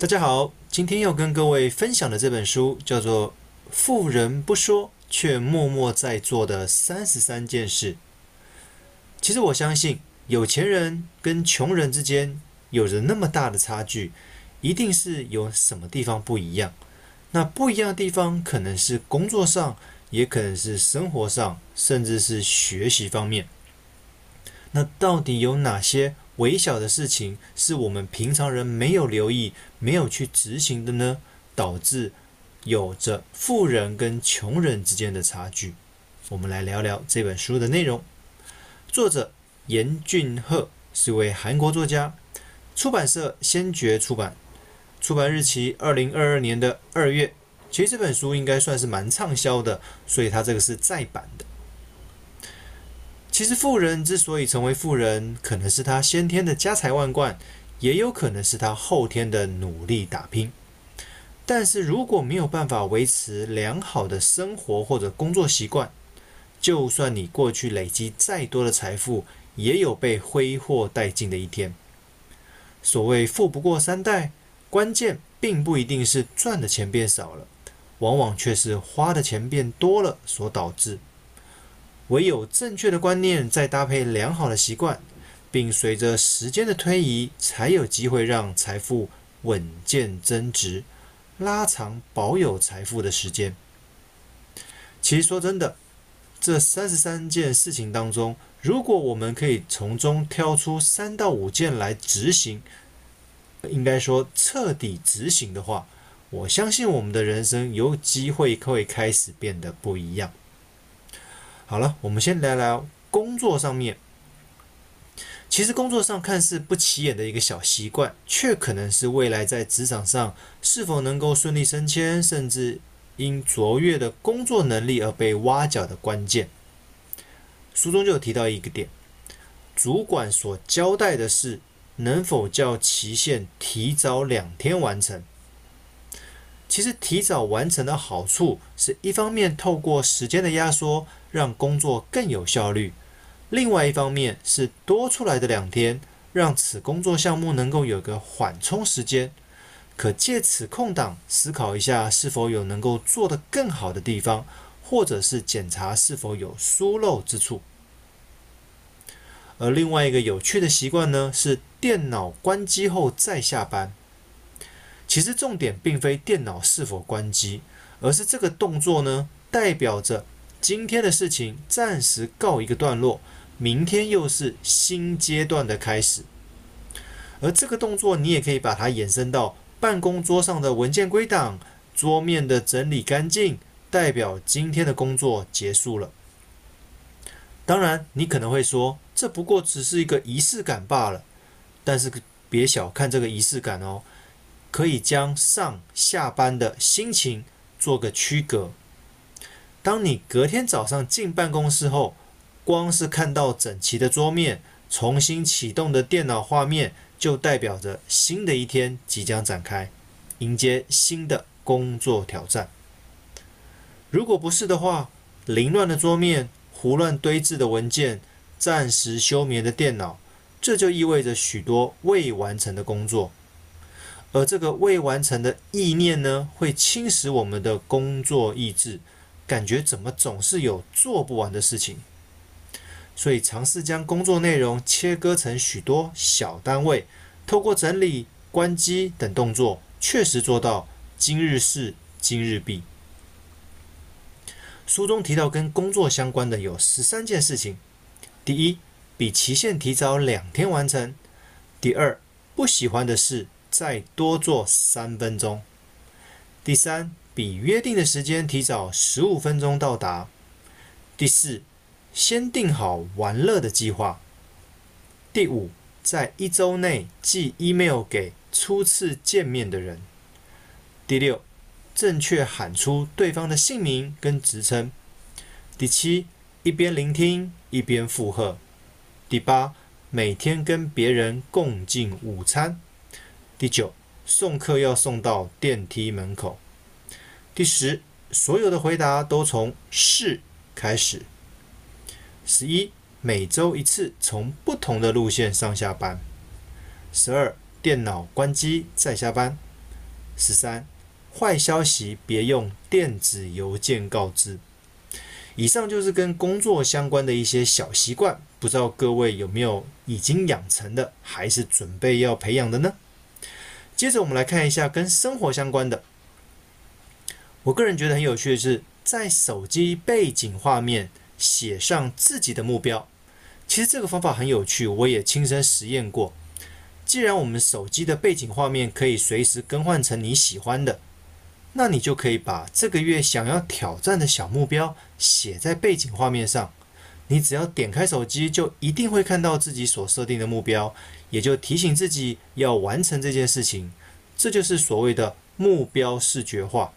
大家好，今天要跟各位分享的这本书叫做《富人不说却默默在做的三十三件事》。其实我相信，有钱人跟穷人之间有着那么大的差距，一定是有什么地方不一样。那不一样的地方，可能是工作上，也可能是生活上，甚至是学习方面。那到底有哪些？微小的事情是我们平常人没有留意、没有去执行的呢，导致有着富人跟穷人之间的差距。我们来聊聊这本书的内容。作者严俊赫是位韩国作家，出版社先觉出版，出版日期二零二二年的二月。其实这本书应该算是蛮畅销的，所以它这个是再版的。其实富人之所以成为富人，可能是他先天的家财万贯，也有可能是他后天的努力打拼。但是如果没有办法维持良好的生活或者工作习惯，就算你过去累积再多的财富，也有被挥霍殆尽的一天。所谓富不过三代，关键并不一定是赚的钱变少了，往往却是花的钱变多了所导致。唯有正确的观念，再搭配良好的习惯，并随着时间的推移，才有机会让财富稳健增值，拉长保有财富的时间。其实说真的，这三十三件事情当中，如果我们可以从中挑出三到五件来执行，应该说彻底执行的话，我相信我们的人生有机会会开始变得不一样。好了，我们先聊聊工作上面。其实工作上看似不起眼的一个小习惯，却可能是未来在职场上是否能够顺利升迁，甚至因卓越的工作能力而被挖角的关键。书中就有提到一个点：主管所交代的事，能否叫期限提早两天完成？其实提早完成的好处是一方面透过时间的压缩，让工作更有效率；另外一方面是多出来的两天，让此工作项目能够有个缓冲时间，可借此空档思考一下是否有能够做得更好的地方，或者是检查是否有疏漏之处。而另外一个有趣的习惯呢，是电脑关机后再下班。其实重点并非电脑是否关机，而是这个动作呢，代表着今天的事情暂时告一个段落，明天又是新阶段的开始。而这个动作，你也可以把它延伸到办公桌上的文件归档、桌面的整理干净，代表今天的工作结束了。当然，你可能会说，这不过只是一个仪式感罢了。但是别小看这个仪式感哦。可以将上下班的心情做个区隔。当你隔天早上进办公室后，光是看到整齐的桌面、重新启动的电脑画面，就代表着新的一天即将展开，迎接新的工作挑战。如果不是的话，凌乱的桌面、胡乱堆置的文件、暂时休眠的电脑，这就意味着许多未完成的工作。而这个未完成的意念呢，会侵蚀我们的工作意志，感觉怎么总是有做不完的事情。所以尝试将工作内容切割成许多小单位，透过整理、关机等动作，确实做到今日事今日毕。书中提到跟工作相关的有十三件事情：第一，比期限提早两天完成；第二，不喜欢的事。再多做三分钟。第三，比约定的时间提早十五分钟到达。第四，先定好玩乐的计划。第五，在一周内寄 email 给初次见面的人。第六，正确喊出对方的姓名跟职称。第七，一边聆听一边附和。第八，每天跟别人共进午餐。第九，送客要送到电梯门口。第十，所有的回答都从是开始。十一，每周一次从不同的路线上下班。十二，电脑关机再下班。十三，坏消息别用电子邮件告知。以上就是跟工作相关的一些小习惯，不知道各位有没有已经养成的，还是准备要培养的呢？接着我们来看一下跟生活相关的。我个人觉得很有趣的是，在手机背景画面写上自己的目标。其实这个方法很有趣，我也亲身实验过。既然我们手机的背景画面可以随时更换成你喜欢的。那你就可以把这个月想要挑战的小目标写在背景画面上。你只要点开手机，就一定会看到自己所设定的目标，也就提醒自己要完成这件事情。这就是所谓的目标视觉化。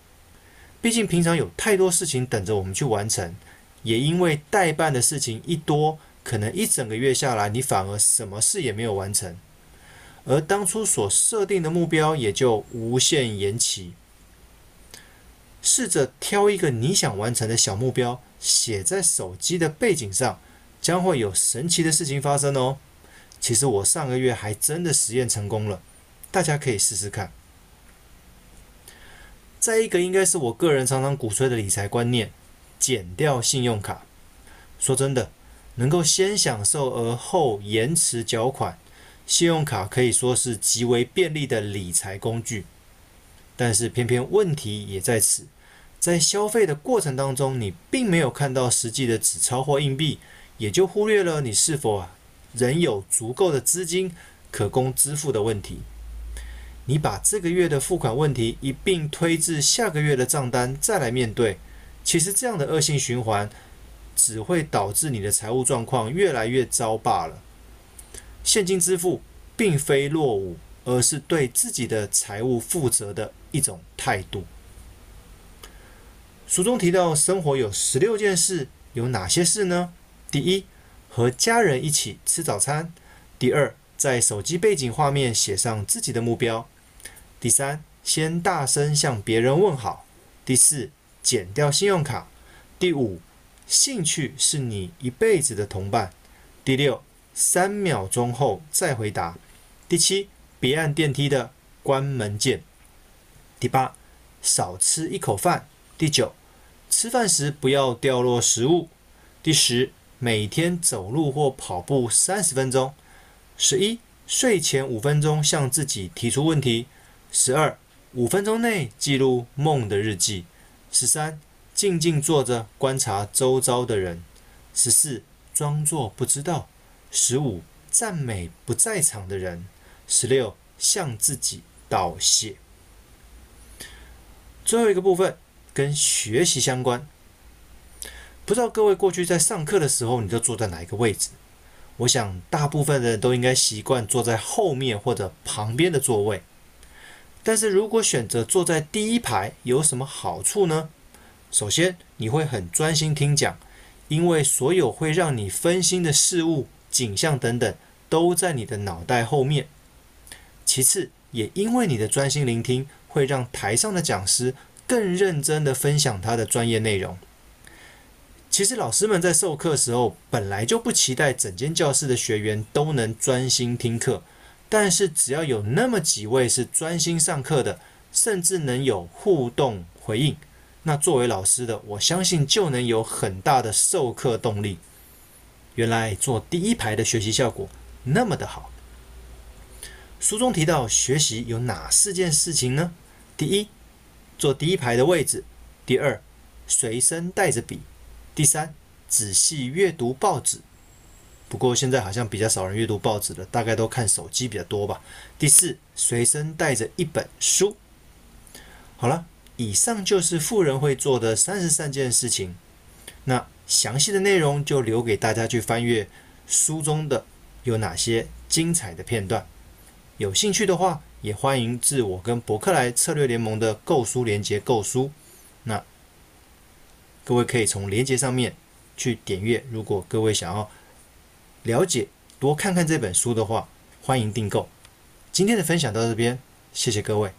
毕竟平常有太多事情等着我们去完成，也因为待办的事情一多，可能一整个月下来，你反而什么事也没有完成，而当初所设定的目标也就无限延期。试着挑一个你想完成的小目标，写在手机的背景上，将会有神奇的事情发生哦。其实我上个月还真的实验成功了，大家可以试试看。再一个，应该是我个人常常鼓吹的理财观念：减掉信用卡。说真的，能够先享受而后延迟缴款，信用卡可以说是极为便利的理财工具。但是偏偏问题也在此，在消费的过程当中，你并没有看到实际的纸钞或硬币，也就忽略了你是否啊仍有足够的资金可供支付的问题。你把这个月的付款问题一并推至下个月的账单再来面对，其实这样的恶性循环只会导致你的财务状况越来越糟罢了。现金支付并非落伍。而是对自己的财务负责的一种态度。书中提到，生活有十六件事，有哪些事呢？第一，和家人一起吃早餐；第二，在手机背景画面写上自己的目标；第三，先大声向别人问好；第四，减掉信用卡；第五，兴趣是你一辈子的同伴；第六，三秒钟后再回答；第七，别按电梯的关门键。第八，少吃一口饭。第九，吃饭时不要掉落食物。第十，每天走路或跑步三十分钟。十一，睡前五分钟向自己提出问题。十二，五分钟内记录梦的日记。十三，静静坐着观察周遭的人。十四，装作不知道。十五，赞美不在场的人。十六，向自己道谢。最后一个部分跟学习相关，不知道各位过去在上课的时候，你都坐在哪一个位置？我想大部分人都应该习惯坐在后面或者旁边的座位。但是如果选择坐在第一排，有什么好处呢？首先，你会很专心听讲，因为所有会让你分心的事物、景象等等，都在你的脑袋后面。其次，也因为你的专心聆听，会让台上的讲师更认真地分享他的专业内容。其实老师们在授课时候，本来就不期待整间教室的学员都能专心听课，但是只要有那么几位是专心上课的，甚至能有互动回应，那作为老师的，我相信就能有很大的授课动力。原来坐第一排的学习效果那么的好。书中提到学习有哪四件事情呢？第一，坐第一排的位置；第二，随身带着笔；第三，仔细阅读报纸。不过现在好像比较少人阅读报纸了，大概都看手机比较多吧。第四，随身带着一本书。好了，以上就是富人会做的三十三件事情。那详细的内容就留给大家去翻阅书中的有哪些精彩的片段。有兴趣的话，也欢迎至我跟博客来策略联盟的购书连接购书。各位可以从链接上面去点阅。如果各位想要了解多看看这本书的话，欢迎订购。今天的分享到这边，谢谢各位。